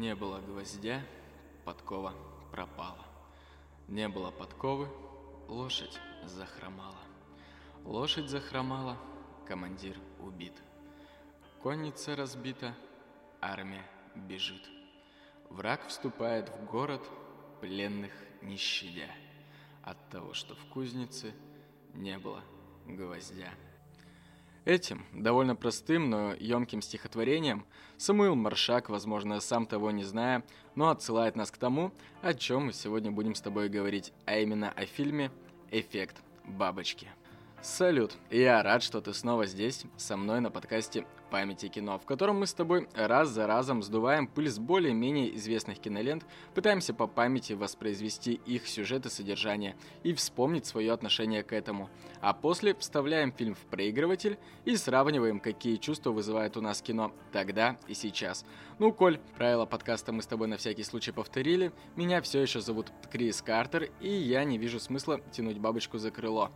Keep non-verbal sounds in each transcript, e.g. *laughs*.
Не было гвоздя, подкова пропала. Не было подковы, лошадь захромала. Лошадь захромала, командир убит. Конница разбита, армия бежит. Враг вступает в город, пленных не щадя. От того, что в кузнице не было гвоздя. Этим, довольно простым, но емким стихотворением, Самуил Маршак, возможно, сам того не зная, но отсылает нас к тому, о чем мы сегодня будем с тобой говорить, а именно о фильме «Эффект бабочки». Салют! Я рад, что ты снова здесь, со мной на подкасте «Памяти кино», в котором мы с тобой раз за разом сдуваем пыль с более-менее известных кинолент, пытаемся по памяти воспроизвести их сюжет и содержание и вспомнить свое отношение к этому. А после вставляем фильм в проигрыватель и сравниваем, какие чувства вызывает у нас кино тогда и сейчас. Ну, Коль, правила подкаста мы с тобой на всякий случай повторили, меня все еще зовут Крис Картер, и я не вижу смысла тянуть бабочку за крыло.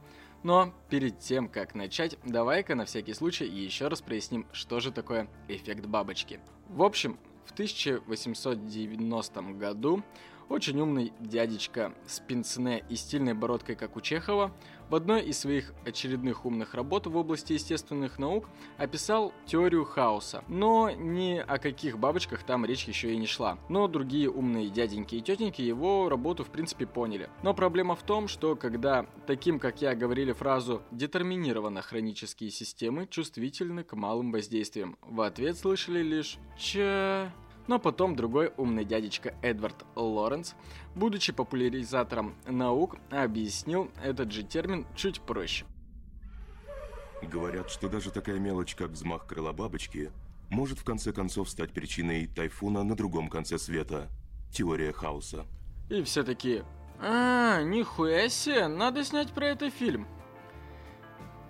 Но перед тем, как начать, давай-ка на всякий случай еще раз проясним, что же такое эффект бабочки. В общем, в 1890 году очень умный дядечка с пенсне и стильной бородкой, как у Чехова, в одной из своих очередных умных работ в области естественных наук описал теорию хаоса. Но ни о каких бабочках там речь еще и не шла. Но другие умные дяденьки и тетеньки его работу в принципе поняли. Но проблема в том, что когда таким, как я, говорили фразу «детерминировано хронические системы чувствительны к малым воздействиям», в ответ слышали лишь «че...» Но потом другой умный дядечка Эдвард Лоренс, будучи популяризатором наук, объяснил этот же термин чуть проще. Говорят, что даже такая мелочь, как взмах крыла бабочки, может в конце концов стать причиной тайфуна на другом конце света. Теория хаоса. И все таки а, нихуя себе, надо снять про это фильм.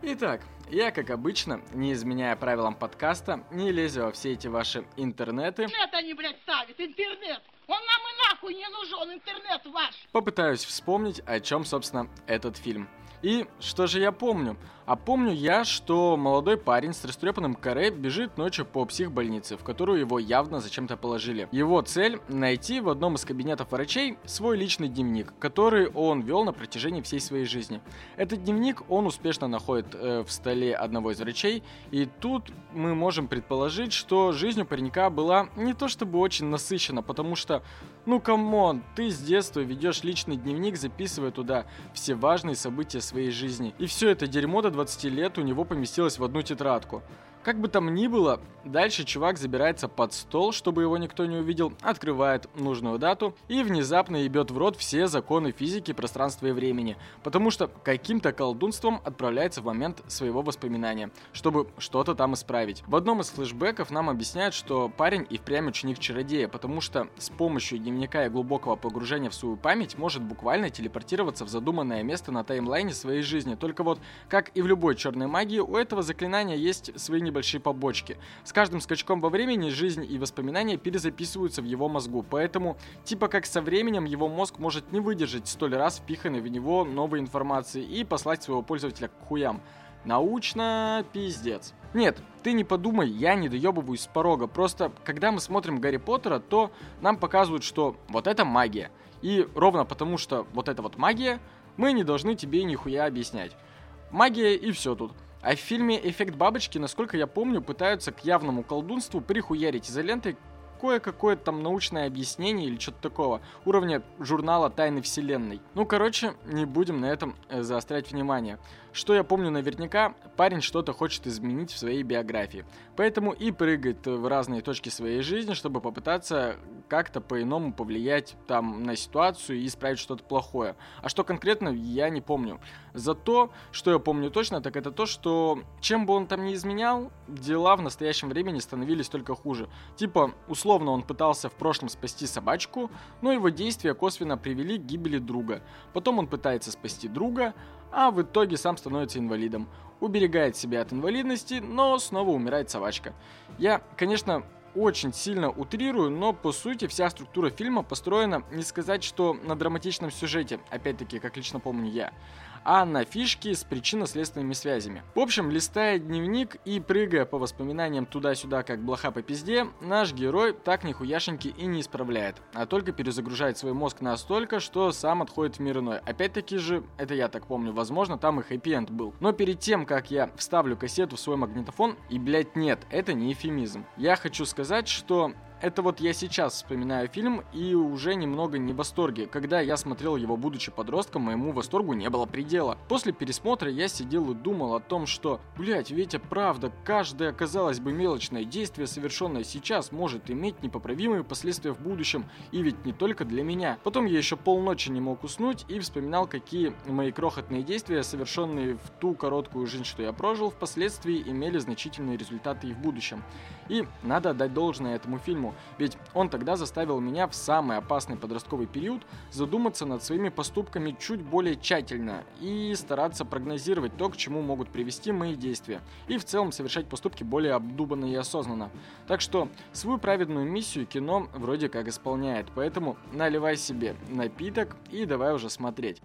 Итак, я, как обычно, не изменяя правилам подкаста, не лезу во все эти ваши интернеты. Интернет они, блядь, ставят, интернет. Он нам и нахуй не нужен, интернет ваш. Попытаюсь вспомнить, о чем, собственно, этот фильм. И что же я помню? А помню я, что молодой парень с растрепанным каре бежит ночью по психбольнице, в которую его явно зачем-то положили. Его цель – найти в одном из кабинетов врачей свой личный дневник, который он вел на протяжении всей своей жизни. Этот дневник он успешно находит э, в столе одного из врачей, и тут мы можем предположить, что жизнь у паренька была не то чтобы очень насыщена, потому что ну come on, ты с детства ведешь личный дневник, записывая туда все важные события своей жизни. И все это дерьмо до 20 лет у него поместилось в одну тетрадку. Как бы там ни было, дальше чувак забирается под стол, чтобы его никто не увидел, открывает нужную дату и внезапно ебет в рот все законы физики, пространства и времени, потому что каким-то колдунством отправляется в момент своего воспоминания, чтобы что-то там исправить. В одном из флешбеков нам объясняют, что парень и впрямь ученик чародея, потому что с помощью дневника и глубокого погружения в свою память может буквально телепортироваться в задуманное место на таймлайне своей жизни. Только вот, как и в любой черной магии, у этого заклинания есть свои небольшие побочки. С каждым скачком во времени жизнь и воспоминания перезаписываются в его мозгу, поэтому типа как со временем его мозг может не выдержать столь раз впиханной в него новой информации и послать своего пользователя к хуям. Научно пиздец. Нет, ты не подумай, я не доебываюсь с порога. Просто, когда мы смотрим Гарри Поттера, то нам показывают, что вот это магия. И ровно потому, что вот это вот магия, мы не должны тебе нихуя объяснять. Магия и все тут. А в фильме «Эффект бабочки», насколько я помню, пытаются к явному колдунству прихуярить изолентой кое-какое там научное объяснение или что-то такого, уровня журнала «Тайны Вселенной». Ну, короче, не будем на этом э, заострять внимание. Что я помню наверняка, парень что-то хочет изменить в своей биографии. Поэтому и прыгает в разные точки своей жизни, чтобы попытаться как-то по-иному повлиять там на ситуацию и исправить что-то плохое. А что конкретно, я не помню. Зато, что я помню точно, так это то, что чем бы он там ни изменял, дела в настоящем времени становились только хуже. Типа, условно он пытался в прошлом спасти собачку, но его действия косвенно привели к гибели друга. Потом он пытается спасти друга, а в итоге сам становится инвалидом. Уберегает себя от инвалидности, но снова умирает собачка. Я, конечно, очень сильно утрирую, но по сути вся структура фильма построена не сказать, что на драматичном сюжете, опять-таки, как лично помню я, а на фишки с причинно-следственными связями. В общем, листая дневник и прыгая по воспоминаниям туда-сюда, как блоха по пизде, наш герой так нихуяшеньки и не исправляет, а только перезагружает свой мозг настолько, что сам отходит в мир иной. Опять-таки же, это я так помню, возможно, там и хэппи-энд был. Но перед тем, как я вставлю кассету в свой магнитофон, и, блять, нет, это не эфемизм. Я хочу сказать, что это вот я сейчас вспоминаю фильм и уже немного не в восторге. Когда я смотрел его, будучи подростком, моему восторгу не было предела. После пересмотра я сидел и думал о том, что, блять, ведь правда, каждое, казалось бы, мелочное действие, совершенное сейчас, может иметь непоправимые последствия в будущем, и ведь не только для меня. Потом я еще полночи не мог уснуть и вспоминал, какие мои крохотные действия, совершенные в ту короткую жизнь, что я прожил, впоследствии имели значительные результаты и в будущем. И надо отдать должное этому фильму, ведь он тогда заставил меня в самый опасный подростковый период задуматься над своими поступками чуть более тщательно и стараться прогнозировать то, к чему могут привести мои действия, и в целом совершать поступки более обдуманно и осознанно. Так что свою праведную миссию кино вроде как исполняет, поэтому наливай себе напиток и давай уже смотреть.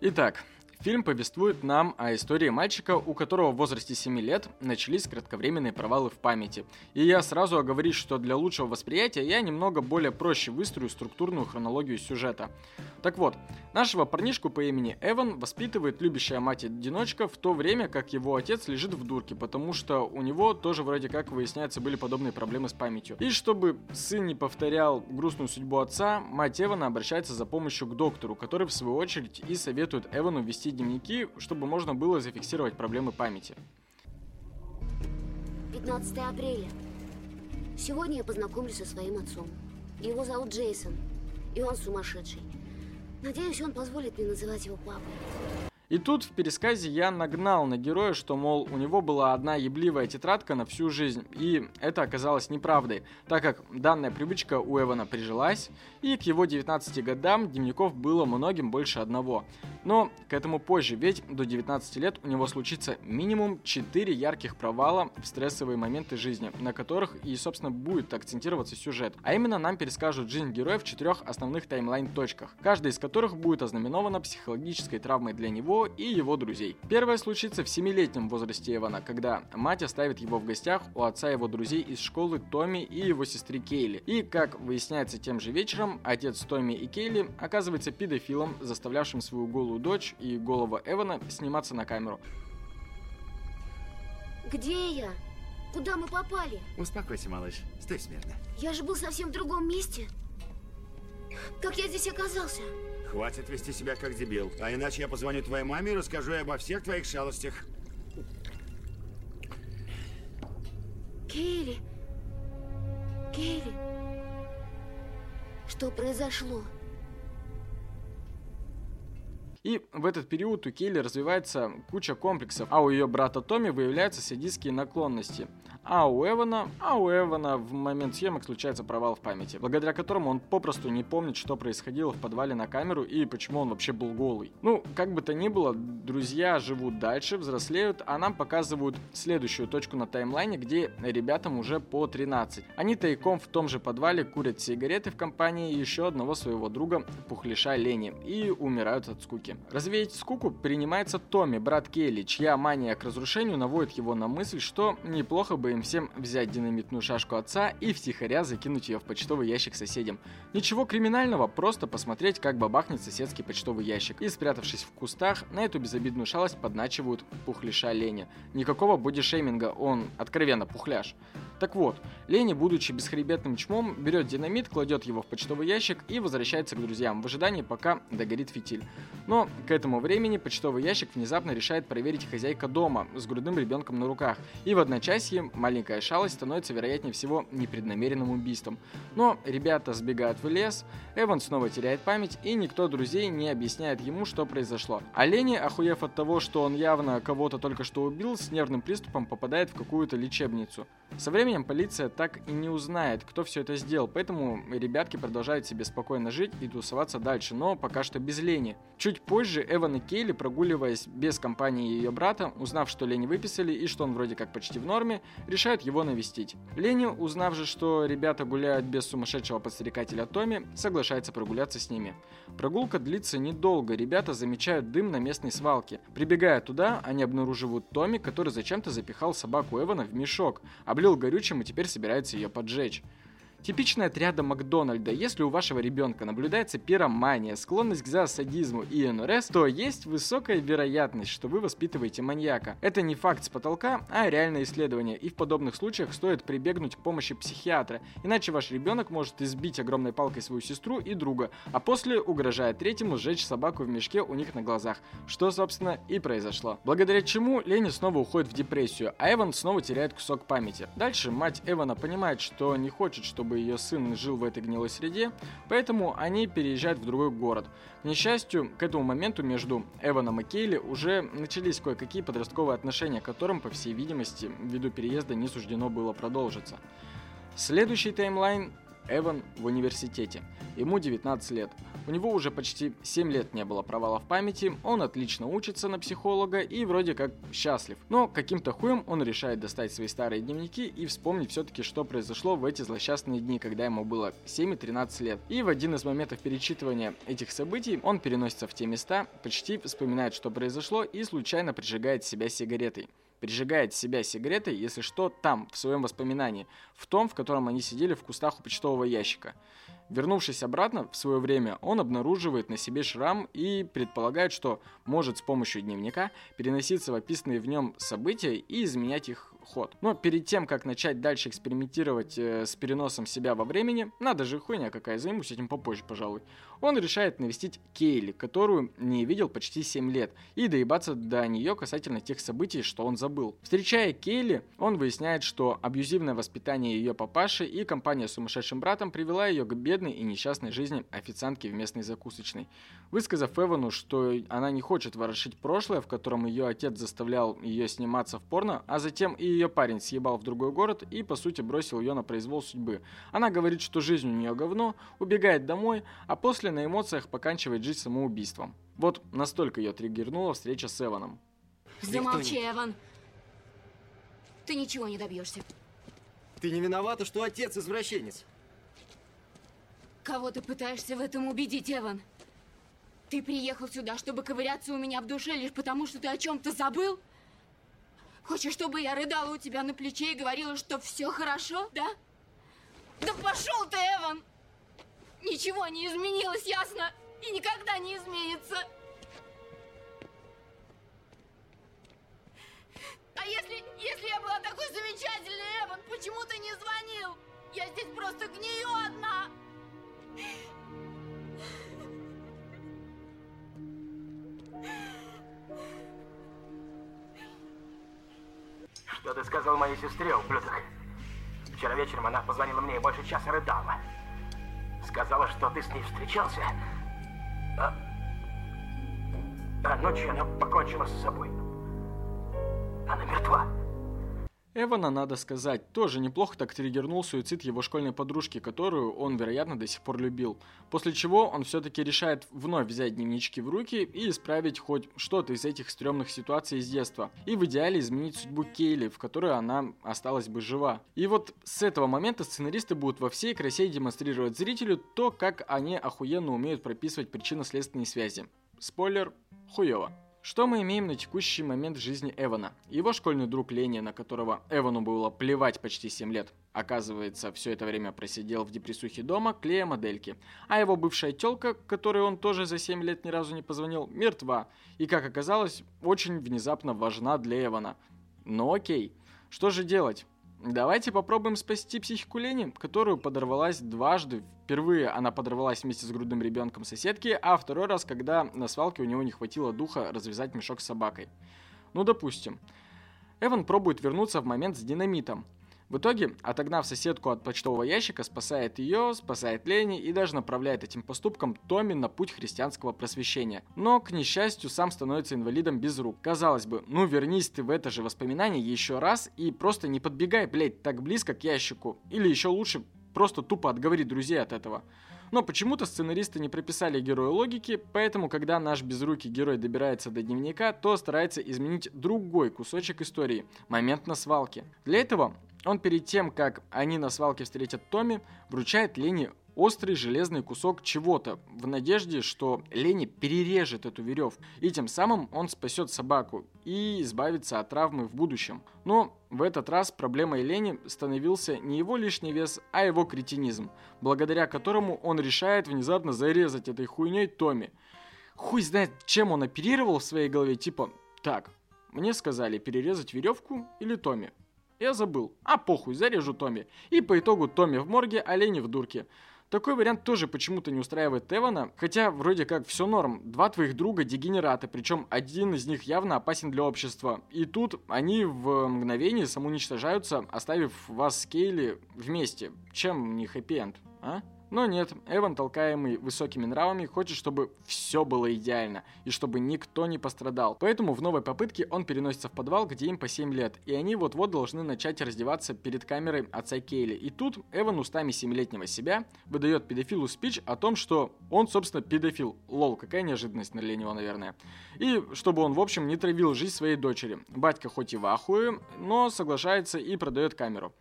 Итак, Фильм повествует нам о истории мальчика, у которого в возрасте 7 лет начались кратковременные провалы в памяти. И я сразу оговорюсь, что для лучшего восприятия я немного более проще выстрою структурную хронологию сюжета. Так вот, нашего парнишку по имени Эван воспитывает любящая мать-одиночка в то время, как его отец лежит в дурке, потому что у него тоже вроде как выясняется были подобные проблемы с памятью. И чтобы сын не повторял грустную судьбу отца, мать Эвана обращается за помощью к доктору, который в свою очередь и советует Эвану вести вести дневники, чтобы можно было зафиксировать проблемы памяти. 15 апреля. Сегодня я познакомлюсь со своим отцом. Его зовут Джейсон, и он сумасшедший. Надеюсь, он позволит мне называть его папой. И тут в пересказе я нагнал на героя, что, мол, у него была одна ебливая тетрадка на всю жизнь, и это оказалось неправдой, так как данная привычка у Эвана прижилась, и к его 19 годам дневников было многим больше одного. Но к этому позже, ведь до 19 лет у него случится минимум 4 ярких провала в стрессовые моменты жизни, на которых и, собственно, будет акцентироваться сюжет. А именно нам перескажут жизнь героя в четырех основных таймлайн-точках, каждая из которых будет ознаменована психологической травмой для него и его друзей. Первое случится в 7-летнем возрасте Эвана, когда мать оставит его в гостях у отца его друзей из школы Томми и его сестры Кейли. И, как выясняется тем же вечером, отец Томми и Кейли оказывается педофилом, заставлявшим свою голую дочь и голову Эвана сниматься на камеру. Где я? Куда мы попали? Успокойся, малыш. Стой смирно. Я же был совсем в другом месте. Как я здесь оказался? Хватит вести себя как дебил. А иначе я позвоню твоей маме и расскажу ей обо всех твоих шалостях. Кейли. Кейли. Что произошло? И в этот период у Кейли развивается куча комплексов, а у ее брата Томми выявляются садистские наклонности. А у Эвана, а у Эвана в момент съемок случается провал в памяти, благодаря которому он попросту не помнит, что происходило в подвале на камеру и почему он вообще был голый. Ну, как бы то ни было, друзья живут дальше, взрослеют, а нам показывают следующую точку на таймлайне, где ребятам уже по 13. Они тайком в том же подвале курят сигареты в компании еще одного своего друга, пухлиша Лени, и умирают от скуки. Развеять скуку принимается Томми, брат Келли, чья мания к разрушению наводит его на мысль, что неплохо бы им им всем взять динамитную шашку отца и втихаря закинуть ее в почтовый ящик соседям. Ничего криминального, просто посмотреть, как бабахнет соседский почтовый ящик. И спрятавшись в кустах, на эту безобидную шалость подначивают пухляша Леня. Никакого бодишейминга, он откровенно пухляш. Так вот, Лени, будучи бесхребетным чмом, берет динамит, кладет его в почтовый ящик и возвращается к друзьям в ожидании, пока догорит фитиль. Но к этому времени почтовый ящик внезапно решает проверить хозяйка дома с грудным ребенком на руках. И в одночасье маленькая шалость становится, вероятнее всего, непреднамеренным убийством. Но ребята сбегают в лес, Эван снова теряет память, и никто друзей не объясняет ему, что произошло. А Лени, охуев от того, что он явно кого-то только что убил, с нервным приступом попадает в какую-то лечебницу. Со временем полиция так и не узнает, кто все это сделал, поэтому ребятки продолжают себе спокойно жить и тусоваться дальше, но пока что без Лени. Чуть позже Эван и Кейли, прогуливаясь без компании ее брата, узнав, что Лени выписали и что он вроде как почти в норме, решают его навестить. Ленни, узнав же, что ребята гуляют без сумасшедшего подстрекателя Томми, соглашается прогуляться с ними. Прогулка длится недолго, ребята замечают дым на местной свалке. Прибегая туда, они обнаруживают Томми, который зачем-то запихал собаку Эвана в мешок, облил горючим и теперь собирается ее поджечь. Типичная отряда Макдональда. Если у вашего ребенка наблюдается пиромания, склонность к зоосадизму и НРС, то есть высокая вероятность, что вы воспитываете маньяка. Это не факт с потолка, а реальное исследование, и в подобных случаях стоит прибегнуть к помощи психиатра, иначе ваш ребенок может избить огромной палкой свою сестру и друга, а после, угрожая третьему, сжечь собаку в мешке у них на глазах, что, собственно, и произошло. Благодаря чему Ленни снова уходит в депрессию, а Эван снова теряет кусок памяти. Дальше мать Эвана понимает, что не хочет, чтобы чтобы ее сын жил в этой гнилой среде, поэтому они переезжают в другой город. К несчастью, к этому моменту между Эваном и Кейли уже начались кое-какие подростковые отношения, которым, по всей видимости, ввиду переезда не суждено было продолжиться. Следующий таймлайн Эван в университете. Ему 19 лет. У него уже почти 7 лет не было провала в памяти, он отлично учится на психолога и вроде как счастлив. Но каким-то хуем он решает достать свои старые дневники и вспомнить все-таки, что произошло в эти злосчастные дни, когда ему было 7 и 13 лет. И в один из моментов перечитывания этих событий он переносится в те места, почти вспоминает, что произошло и случайно прижигает себя сигаретой прижигает себя сигаретой, если что, там, в своем воспоминании, в том, в котором они сидели в кустах у почтового ящика. Вернувшись обратно в свое время, он обнаруживает на себе шрам и предполагает, что может с помощью дневника переноситься в описанные в нем события и изменять их ход. Но перед тем, как начать дальше экспериментировать э, с переносом себя во времени, надо же хуйня какая, займусь этим попозже, пожалуй. Он решает навестить Кейли, которую не видел почти 7 лет, и доебаться до нее касательно тех событий, что он забыл. Встречая Кейли, он выясняет, что абьюзивное воспитание ее папаши и компания с сумасшедшим братом привела ее к бедной и несчастной жизни официантки в местной закусочной. Высказав Эвану, что она не хочет ворошить прошлое, в котором ее отец заставлял ее сниматься в порно, а затем и ее парень съебал в другой город и, по сути, бросил ее на произвол судьбы. Она говорит, что жизнь у нее говно, убегает домой, а после на эмоциях поканчивает жизнь самоубийством. Вот настолько ее триггернула встреча с Эваном. Замолчи, Эван. Ты ничего не добьешься. Ты не виновата, что отец извращенец. Кого ты пытаешься в этом убедить, Эван? Ты приехал сюда, чтобы ковыряться у меня в душе лишь потому, что ты о чем-то забыл? Хочешь, чтобы я рыдала у тебя на плече и говорила, что все хорошо, да? Да пошел ты, Эван! Ничего не изменилось, ясно? И никогда не изменится. А если, если я была такой замечательной, Эван, почему ты не звонил? Я здесь просто гнию Что ты сказал моей сестре, ублюдок? Вчера вечером она позвонила мне и больше часа рыдала. Сказала, что ты с ней встречался. А, а ночью она покончила с собой. Она мертва. Эвана, надо сказать, тоже неплохо так триггернул суицид его школьной подружки, которую он, вероятно, до сих пор любил. После чего он все-таки решает вновь взять дневнички в руки и исправить хоть что-то из этих стрёмных ситуаций из детства. И в идеале изменить судьбу Кейли, в которой она осталась бы жива. И вот с этого момента сценаристы будут во всей красе демонстрировать зрителю то, как они охуенно умеют прописывать причинно-следственные связи. Спойлер, хуёво. Что мы имеем на текущий момент в жизни Эвана? Его школьный друг Леня, на которого Эвану было плевать почти 7 лет, оказывается, все это время просидел в депрессухе дома, клея модельки. А его бывшая телка, которой он тоже за 7 лет ни разу не позвонил, мертва. И, как оказалось, очень внезапно важна для Эвана. Но окей, что же делать? Давайте попробуем спасти психику Лени, которую подорвалась дважды. Впервые она подорвалась вместе с грудным ребенком соседки, а второй раз, когда на свалке у него не хватило духа развязать мешок с собакой. Ну, допустим. Эван пробует вернуться в момент с динамитом. В итоге, отогнав соседку от почтового ящика, спасает ее, спасает Лени и даже направляет этим поступком Томми на путь христианского просвещения. Но, к несчастью, сам становится инвалидом без рук. Казалось бы, ну вернись ты в это же воспоминание еще раз и просто не подбегай, блять, так близко к ящику. Или еще лучше, просто тупо отговори друзей от этого. Но почему-то сценаристы не прописали герою логики, поэтому, когда наш безрукий герой добирается до дневника, то старается изменить другой кусочек истории – момент на свалке. Для этого он перед тем, как они на свалке встретят Томми, вручает Лене острый железный кусок чего-то, в надежде, что Лени перережет эту веревку, и тем самым он спасет собаку и избавится от травмы в будущем. Но в этот раз проблемой Лени становился не его лишний вес, а его кретинизм, благодаря которому он решает внезапно зарезать этой хуйней Томми. Хуй знает, чем он оперировал в своей голове, типа, так, мне сказали перерезать веревку или Томми. Я забыл. А похуй, зарежу Томми. И по итогу Томми в морге, а Лени в дурке. Такой вариант тоже почему-то не устраивает Эвана, хотя вроде как все норм. Два твоих друга дегенераты, причем один из них явно опасен для общества. И тут они в мгновение самоуничтожаются, оставив вас с Кейли вместе. Чем не хэппи-энд, а? Но нет, Эван, толкаемый высокими нравами, хочет, чтобы все было идеально, и чтобы никто не пострадал. Поэтому в новой попытке он переносится в подвал, где им по 7 лет, и они вот-вот должны начать раздеваться перед камерой отца Кейли. И тут Эван устами 7-летнего себя выдает педофилу спич о том, что он, собственно, педофил. Лол, какая неожиданность для него, наверное. И чтобы он, в общем, не травил жизнь своей дочери. Батька хоть и в ахуе, но соглашается и продает камеру.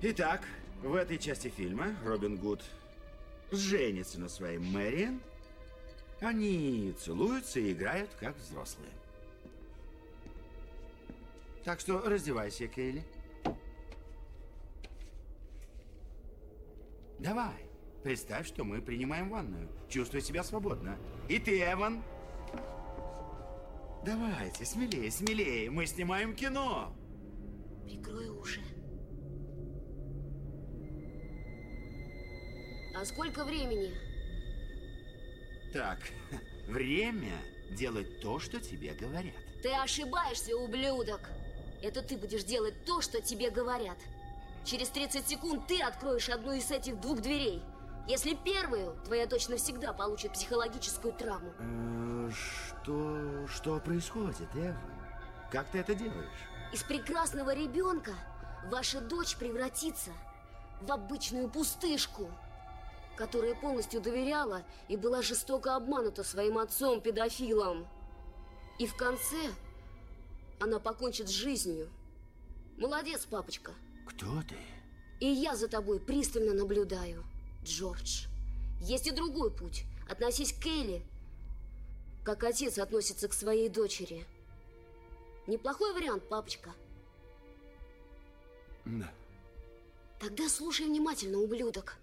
Итак, в этой части фильма Робин Гуд женится на своей Мэриан. Они целуются и играют как взрослые. Так что раздевайся, Кейли. Давай, представь, что мы принимаем ванную. Чувствуй себя свободно. И ты, Эван. Давайте, смелее, смелее. Мы снимаем кино. Прикрой уши. А сколько времени? Так, *laughs* время делать то, что тебе говорят. Ты ошибаешься, ублюдок. Это ты будешь делать то, что тебе говорят. Через 30 секунд ты откроешь одну из этих двух дверей. Если первую, твоя дочь навсегда получит психологическую травму. Э, что... что происходит, Эва? Как ты это делаешь? Из прекрасного ребенка ваша дочь превратится в обычную пустышку которая полностью доверяла и была жестоко обманута своим отцом-педофилом. И в конце она покончит с жизнью. Молодец, папочка. Кто ты? И я за тобой пристально наблюдаю, Джордж. Есть и другой путь. Относись к Кейли, как отец относится к своей дочери. Неплохой вариант, папочка. Да. Тогда слушай внимательно, ублюдок.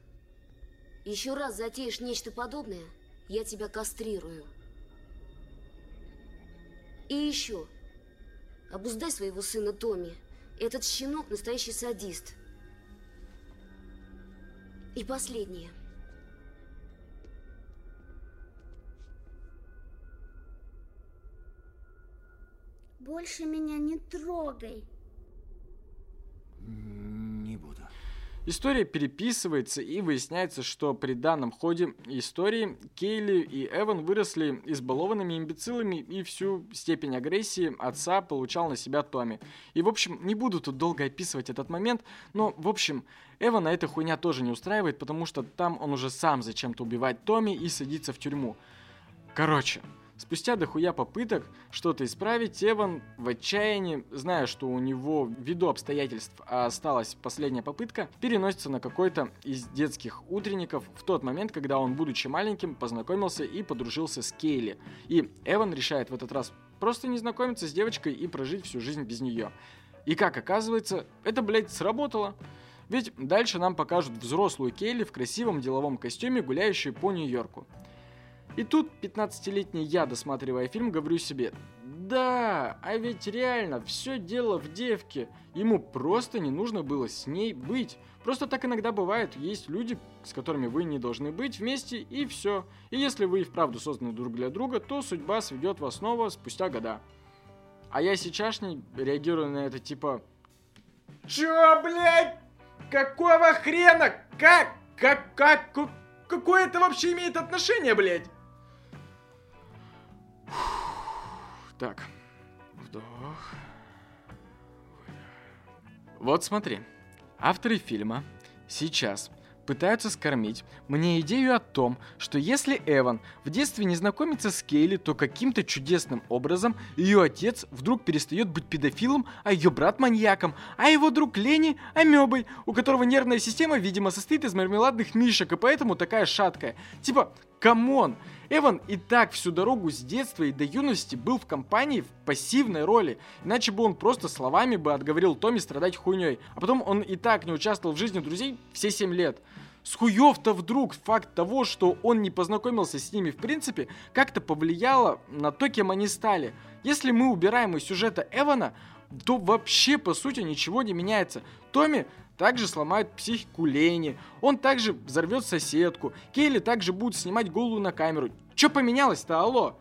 Еще раз затеешь нечто подобное, я тебя кастрирую. И еще. Обуздай своего сына Томми. Этот щенок настоящий садист. И последнее. Больше меня не трогай. История переписывается и выясняется, что при данном ходе истории Кейли и Эван выросли избалованными имбецилами и всю степень агрессии отца получал на себя Томми. И в общем, не буду тут долго описывать этот момент, но в общем, Эвана эта хуйня тоже не устраивает, потому что там он уже сам зачем-то убивает Томми и садится в тюрьму. Короче, Спустя дохуя попыток что-то исправить, Эван в отчаянии, зная, что у него ввиду обстоятельств осталась последняя попытка, переносится на какой-то из детских утренников в тот момент, когда он, будучи маленьким, познакомился и подружился с Кейли. И Эван решает в этот раз просто не знакомиться с девочкой и прожить всю жизнь без нее. И как оказывается, это, блядь, сработало. Ведь дальше нам покажут взрослую Кейли в красивом деловом костюме, гуляющую по Нью-Йорку. И тут 15-летний я, досматривая фильм, говорю себе, да, а ведь реально, все дело в девке. Ему просто не нужно было с ней быть. Просто так иногда бывает. Есть люди, с которыми вы не должны быть вместе, и все. И если вы и вправду созданы друг для друга, то судьба сведет вас снова спустя года. А я сейчас не реагирую на это типа... Чё, блядь? Какого хрена? Как? Как? Как? Какое это вообще имеет отношение, блядь? Так, вдох. Вот смотри, авторы фильма сейчас пытаются скормить мне идею о том, что если Эван в детстве не знакомится с Кейли, то каким-то чудесным образом ее отец вдруг перестает быть педофилом, а ее брат маньяком, а его друг Лени амебой, у которого нервная система, видимо, состоит из мармеладных мишек, и поэтому такая шаткая. Типа, come on! Эван и так всю дорогу с детства и до юности был в компании в пассивной роли, иначе бы он просто словами бы отговорил Томми страдать хуйней, а потом он и так не участвовал в жизни друзей все 7 лет. С хуев-то вдруг факт того, что он не познакомился с ними в принципе, как-то повлияло на то, кем они стали. Если мы убираем из сюжета Эвана, то вообще по сути ничего не меняется. Томми также сломают психику Лени, он также взорвет соседку, Кейли также будет снимать голову на камеру. Че поменялось-то, алло?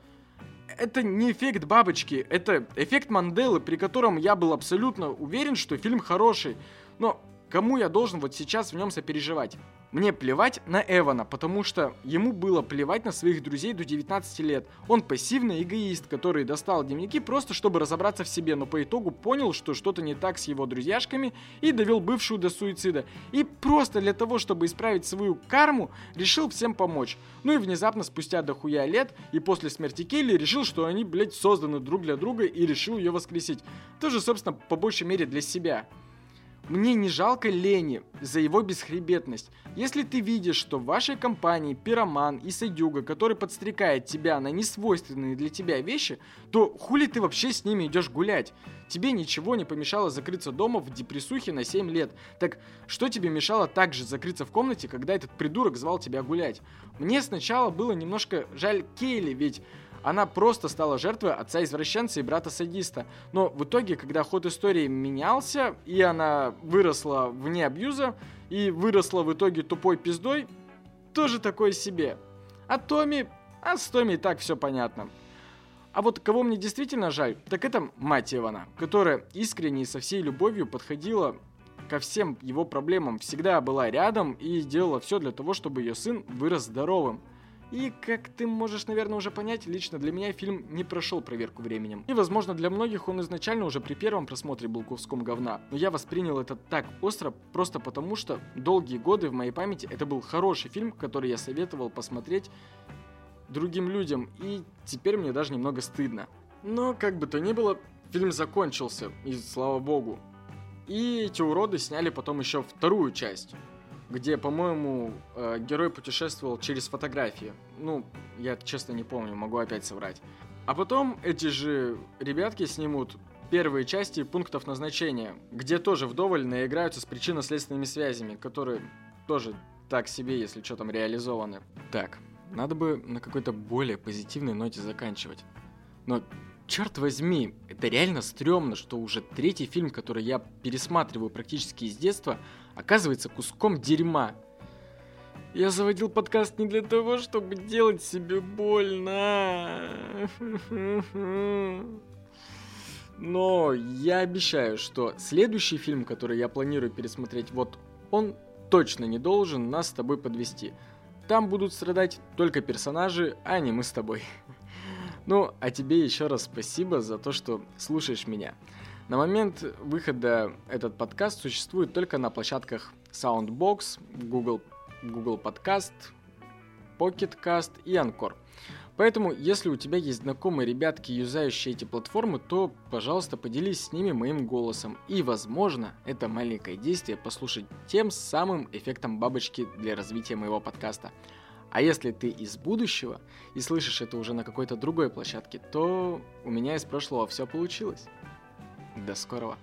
Это не эффект бабочки, это эффект Манделы, при котором я был абсолютно уверен, что фильм хороший. Но кому я должен вот сейчас в нем сопереживать? Мне плевать на Эвана, потому что ему было плевать на своих друзей до 19 лет. Он пассивный эгоист, который достал дневники просто чтобы разобраться в себе, но по итогу понял, что что-то не так с его друзьяшками и довел бывшую до суицида. И просто для того, чтобы исправить свою карму, решил всем помочь. Ну и внезапно спустя дохуя лет и после смерти Келли решил, что они, блядь, созданы друг для друга и решил ее воскресить. Тоже, собственно, по большей мере для себя. Мне не жалко Лени за его бесхребетность. Если ты видишь, что в вашей компании пироман и садюга, который подстрекает тебя на несвойственные для тебя вещи, то хули ты вообще с ними идешь гулять? Тебе ничего не помешало закрыться дома в депрессухе на 7 лет. Так что тебе мешало также закрыться в комнате, когда этот придурок звал тебя гулять? Мне сначала было немножко жаль Кейли, ведь она просто стала жертвой отца-извращенца и брата-садиста. Но в итоге, когда ход истории менялся, и она выросла вне абьюза, и выросла в итоге тупой пиздой, тоже такое себе. А Томми... А с Томми и так все понятно. А вот кого мне действительно жаль, так это мать Ивана, которая искренне и со всей любовью подходила ко всем его проблемам, всегда была рядом и делала все для того, чтобы ее сын вырос здоровым. И, как ты можешь, наверное, уже понять, лично для меня фильм не прошел проверку временем. И, возможно, для многих он изначально уже при первом просмотре был куском говна. Но я воспринял это так остро, просто потому что долгие годы в моей памяти это был хороший фильм, который я советовал посмотреть другим людям. И теперь мне даже немного стыдно. Но, как бы то ни было, фильм закончился, и слава богу. И эти уроды сняли потом еще вторую часть где, по-моему, э, герой путешествовал через фотографии. Ну, я честно не помню, могу опять соврать. А потом эти же ребятки снимут первые части пунктов назначения, где тоже вдоволь наиграются с причинно-следственными связями, которые тоже так себе, если что там реализованы. Так, надо бы на какой-то более позитивной ноте заканчивать. Но черт возьми, это реально стрёмно, что уже третий фильм, который я пересматриваю практически из детства, оказывается куском дерьма. Я заводил подкаст не для того, чтобы делать себе больно. Но я обещаю, что следующий фильм, который я планирую пересмотреть, вот он точно не должен нас с тобой подвести. Там будут страдать только персонажи, а не мы с тобой. Ну, а тебе еще раз спасибо за то, что слушаешь меня. На момент выхода этот подкаст существует только на площадках Soundbox, Google, Google Podcast, Pocket Cast и Anchor. Поэтому, если у тебя есть знакомые ребятки, юзающие эти платформы, то, пожалуйста, поделись с ними моим голосом. И, возможно, это маленькое действие послушать тем самым эффектом бабочки для развития моего подкаста. А если ты из будущего и слышишь это уже на какой-то другой площадке, то у меня из прошлого все получилось. До скорого.